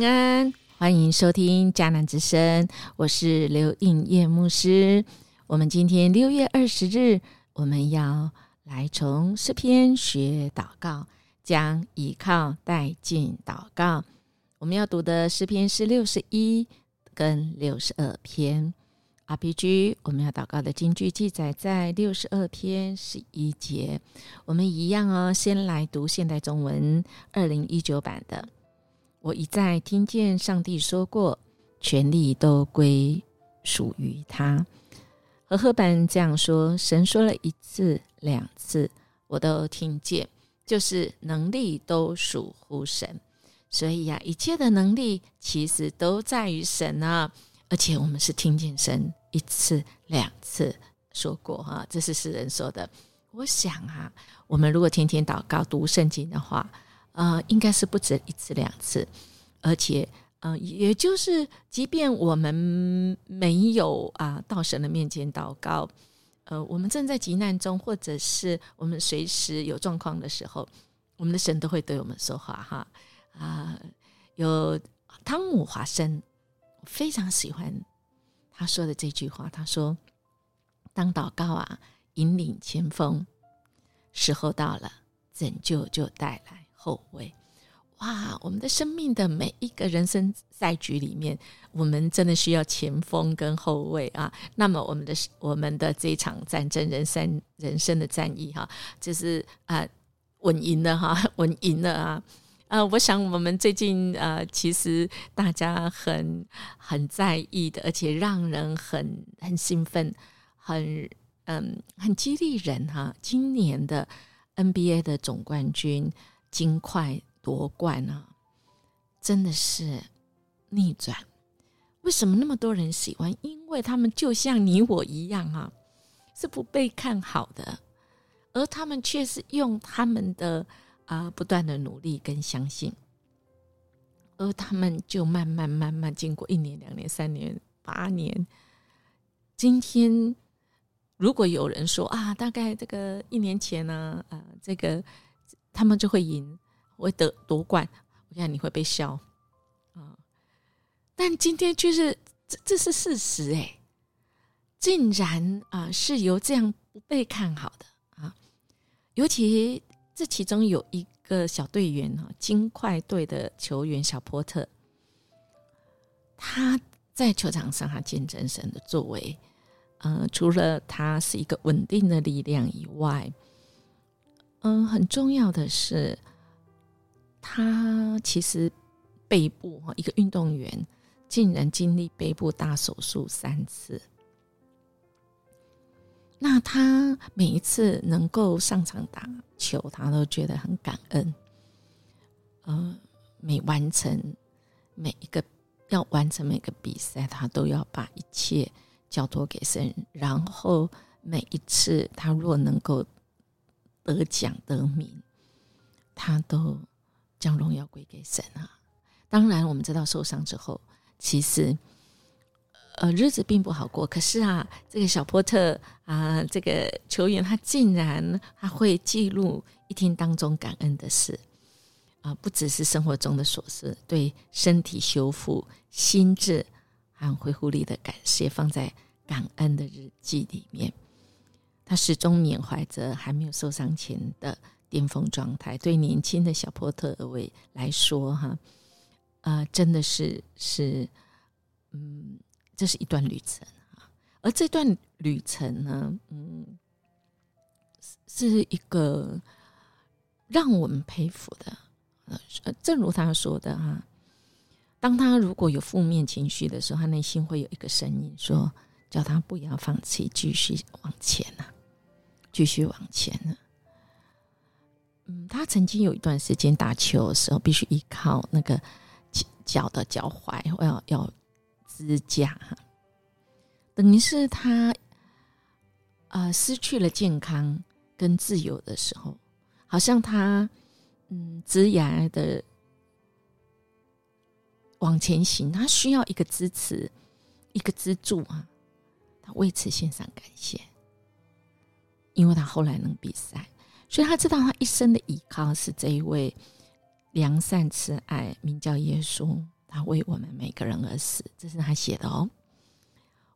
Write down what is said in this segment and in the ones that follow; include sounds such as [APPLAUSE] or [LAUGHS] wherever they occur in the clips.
平安，欢迎收听迦南之声，我是刘应叶牧师。我们今天六月二十日，我们要来从诗篇学祷告，将依靠带进祷告。我们要读的诗篇是六十一跟六十二篇。RPG，我们要祷告的经句记载在六十二篇十一节。我们一样哦，先来读现代中文二零一九版的。我一再听见上帝说过，权力都归属于他。和合本这样说，神说了一次、两次，我都听见，就是能力都属乎神。所以呀，一切的能力其实都在于神啊。而且我们是听见神一次、两次说过哈，这是诗人说的。我想啊，我们如果天天祷告、读圣经的话。呃，应该是不止一次两次，而且，嗯，也就是，即便我们没有啊到神的面前祷告，呃，我们正在急难中，或者是我们随时有状况的时候，我们的神都会对我们说话哈。啊，有汤姆华生，非常喜欢他说的这句话，他说：“当祷告啊，引领前锋，时候到了，拯救就带来。”后卫，哇！我们的生命的每一个人生赛局里面，我们真的需要前锋跟后卫啊。那么，我们的我们的这一场战争，人生人生的战役哈，就是啊，稳赢了哈，[LAUGHS] 稳赢了啊！啊，我想我们最近啊，其实大家很很在意的，而且让人很很兴奋，很嗯，很激励人哈。今年的 NBA 的总冠军。金块夺冠啊，真的是逆转。为什么那么多人喜欢？因为他们就像你我一样啊，是不被看好的，而他们却是用他们的啊不断的努力跟相信，而他们就慢慢慢慢经过一年、两年、三年、八年，今天如果有人说啊，大概这个一年前呢，啊这个。他们就会赢，会得夺冠。我看你会被笑啊！但今天却是这这是事实哎，竟然啊是由这样不被看好的啊！尤其这其中有一个小队员哈，金块队的球员小波特，他在球场上他见证神的作为，呃，除了他是一个稳定的力量以外。嗯，很重要的是，他其实背部哈，一个运动员竟然经历背部大手术三次。那他每一次能够上场打球，他都觉得很感恩。嗯，每完成每一个要完成每个比赛，他都要把一切交托给神。然后每一次他若能够。得奖得名，他都将荣耀归给神啊！当然，我们知道受伤之后，其实呃日子并不好过。可是啊，这个小波特啊，这个球员他竟然他会记录一天当中感恩的事啊，不只是生活中的琐事，对身体修复、心智和恢复力的感谢，放在感恩的日记里面。他始终缅怀着还没有受伤前的巅峰状态。对年轻的小波特维来说，哈，呃，真的是是，嗯，这是一段旅程啊。而这段旅程呢，嗯，是一个让我们佩服的。呃，正如他说的哈，当他如果有负面情绪的时候，他内心会有一个声音说：“叫他不要放弃，继续往前呐。”继续往前呢。嗯，他曾经有一段时间打球的时候，必须依靠那个脚的脚踝，要要支架哈，等于是他啊失去了健康跟自由的时候，好像他嗯直牙的往前行，他需要一个支持，一个支柱啊，他为此献上感谢。因为他后来能比赛，所以他知道他一生的依靠是这一位良善慈爱、名叫耶稣他为我们每个人而死，这是他写的哦。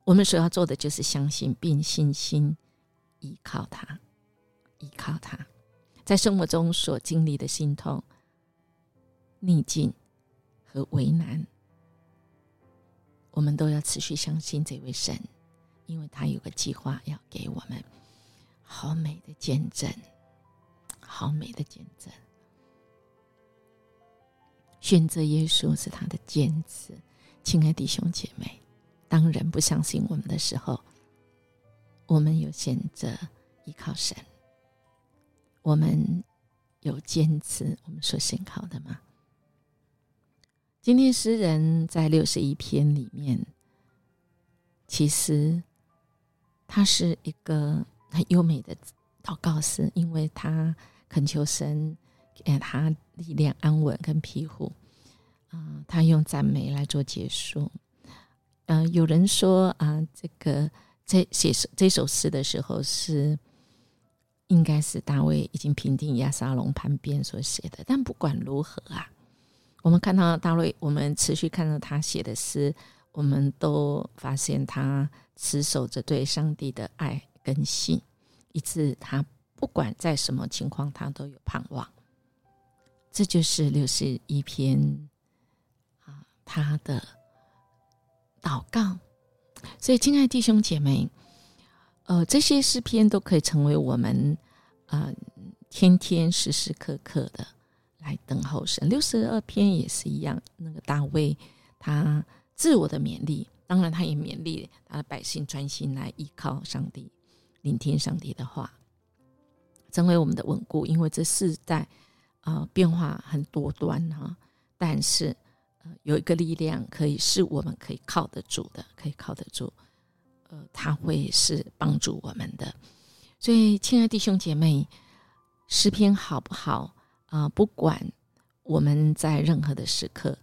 我们所要做的就是相信，并信心依靠他，依靠他，在生活中所经历的心痛、逆境和为难，我们都要持续相信这位神，因为他有个计划要给我们好美的见证，好美的见证。选择耶稣是他的坚持，亲爱弟兄姐妹。当人不相信我们的时候，我们有选择依靠神。我们有坚持我们所信靠的吗？今天诗人在六十一篇里面，其实他是一个很优美的祷告诗，因为他恳求神给他力量、安稳跟庇护。啊，他用赞美来做结束。嗯，有人说啊，这个在写这首诗的时候是应该是大卫已经平定亚沙龙叛变所写的。但不管如何啊，我们看到大卫，我们持续看到他写的诗，我们都发现他持守着对上帝的爱跟信，以致他不管在什么情况，他都有盼望。这就是六十一篇啊，他的。祷告，所以亲爱的弟兄姐妹，呃，这些诗篇都可以成为我们啊天天时时刻刻的来等候神。六十二篇也是一样，那个大卫他自我的勉励，当然他也勉励他的百姓专心来依靠上帝，聆听上帝的话，成为我们的稳固。因为这世代啊变化很多端哈，但是呃。有一个力量可以是我们可以靠得住的，可以靠得住，呃，他会是帮助我们的。所以，亲爱弟兄姐妹，诗篇好不好啊？不管我们在任何的时刻，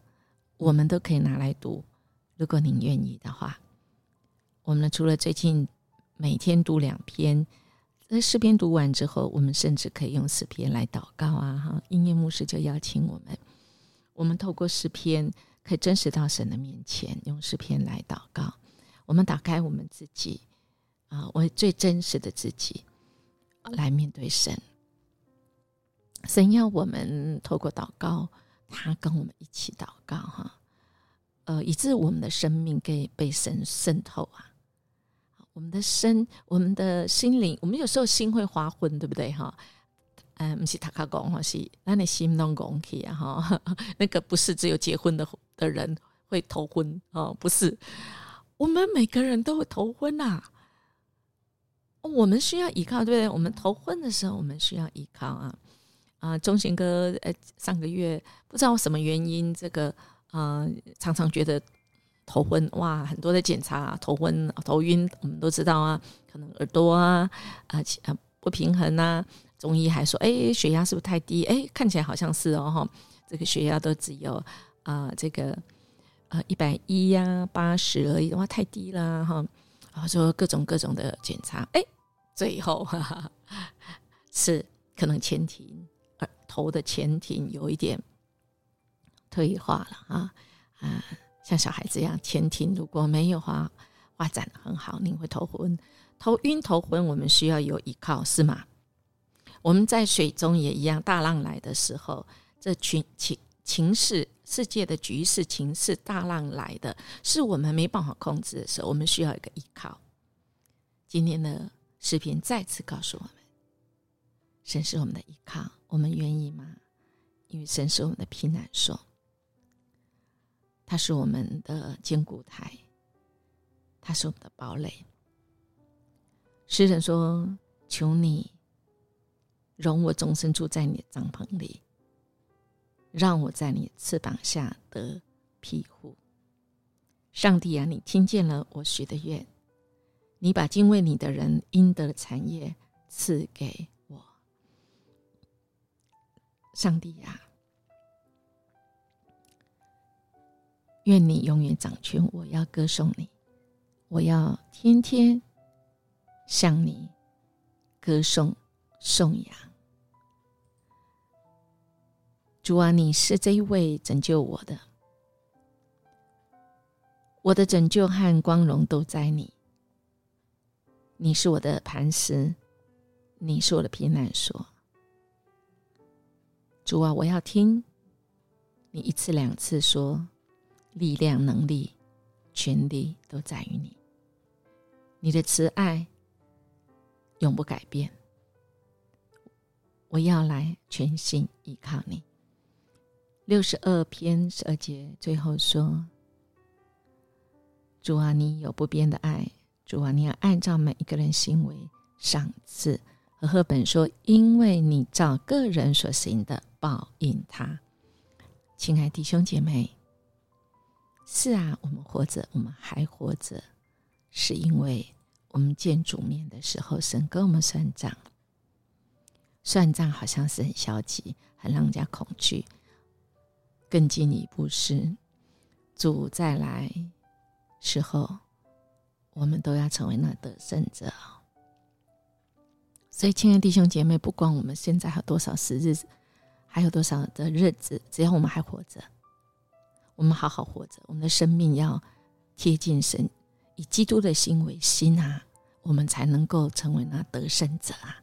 我们都可以拿来读。如果您愿意的话，我们除了最近每天读两篇，那诗篇读完之后，我们甚至可以用诗篇来祷告啊！哈，音乐牧师就邀请我们。我们透过诗篇，可以真实到神的面前，用诗篇来祷告。我们打开我们自己，啊，我最真实的自己，来面对神。神要我们透过祷告，他跟我们一起祷告，哈，呃，以致我们的生命可以被神渗透啊。我们的身，我们的心灵，我们有时候心会划昏，对不对，哈？嗯，不是他卡讲，或是那你心弄讲起哈，[LAUGHS] 那个不是只有结婚的的人会头昏哦，不是，我们每个人都会头昏呐。我们需要依靠，对不对？我们头昏的时候，我们需要依靠啊啊！钟贤哥，呃，上个月不知道什么原因，这个啊，常常觉得头昏哇，很多的检查头昏头晕，我们都知道啊，可能耳朵啊啊啊不平衡啊。中医还说：“哎，血压是不是太低？哎，看起来好像是哦，哈，这个血压都只有啊，这个啊一百一呀，八十而已，哇，太低了哈。然后说各种各种的检查，哎，最后哈哈 [LAUGHS] 是可能前庭耳头的前庭有一点退化了啊啊，像小孩子一样，前庭如果没有发发展很好，你会头昏、头晕、头昏，我们需要有依靠，是吗？”我们在水中也一样，大浪来的时候，这群情情势、世界的局势、情势，大浪来的是我们没办法控制的时候，我们需要一个依靠。今天的视频再次告诉我们，神是我们的依靠，我们愿意吗？因为神是我们的避难所，他是我们的坚固台，他是我们的堡垒。诗人说：“求你。”容我终身住在你的帐篷里，让我在你的翅膀下得庇护。上帝啊，你听见了我许的愿，你把敬畏你的人应得的产业赐给我。上帝呀，愿你永远掌权，我要歌颂你，我要天天向你歌颂颂扬。主啊，你是这一位拯救我的，我的拯救和光荣都在你。你是我的磐石，你是我的避难所。主啊，我要听你一次两次说，力量、能力、权力都在于你。你的慈爱永不改变。我要来全心依靠你。六十二篇十二节最后说：“主啊，你有不变的爱。主啊，你要按照每一个人行为赏赐。”和赫本说：“因为你照个人所行的报应他。”亲爱弟兄姐妹，是啊，我们活着，我们还活着，是因为我们见主面的时候，神跟我们算账。算账好像是很消极，很让人家恐惧。更进一步是，主再来时候，我们都要成为那得胜者。所以，亲爱的弟兄姐妹，不管我们现在还有多少时日子，还有多少的日子，只要我们还活着，我们好好活着，我们的生命要贴近神，以基督的心为心啊，我们才能够成为那得胜者啊。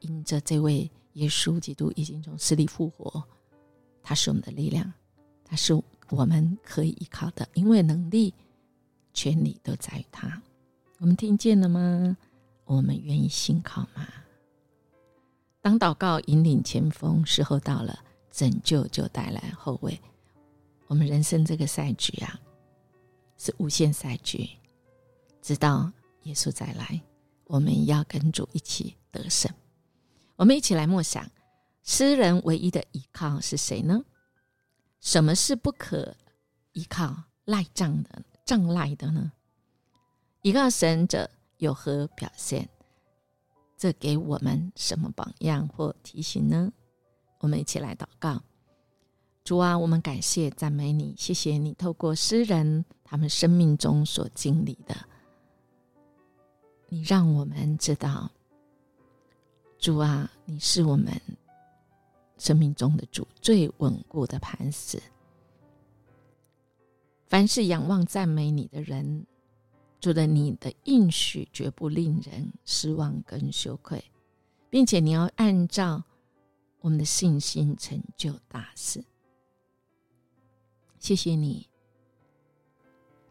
因着这位耶稣基督已经从死里复活，他是我们的力量，他是我们可以依靠的，因为能力、权力都在于他。我们听见了吗？我们愿意信靠吗？当祷告引领前锋，时候到了，拯救就带来后卫。我们人生这个赛局啊，是无限赛局，直到耶稣再来，我们要跟主一起得胜。我们一起来默想：诗人唯一的依靠是谁呢？什么是不可依靠、赖账的、障赖的呢？依靠神者。有何表现？这给我们什么榜样或提醒呢？我们一起来祷告：主啊，我们感谢赞美你，谢谢你透过诗人他们生命中所经历的，你让我们知道，主啊，你是我们生命中的主，最稳固的磐石。凡是仰望赞美你的人。主的，你的应许绝不令人失望跟羞愧，并且你要按照我们的信心成就大事。谢谢你，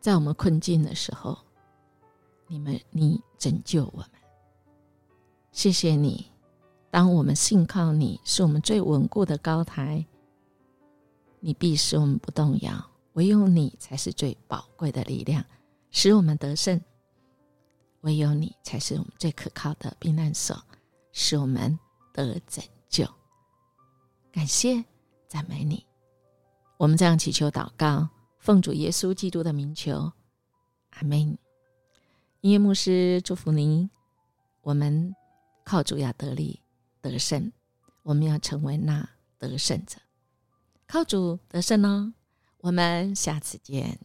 在我们困境的时候，你们你拯救我们。谢谢你，当我们信靠你是我们最稳固的高台，你必使我们不动摇。唯有你才是最宝贵的力量。使我们得胜，唯有你才是我们最可靠的避难所，使我们得拯救。感谢赞美你，我们这样祈求祷告，奉主耶稣基督的名求，阿门。音乐牧师祝福您，我们靠主要得力得胜，我们要成为那得胜者，靠主得胜哦。我们下次见。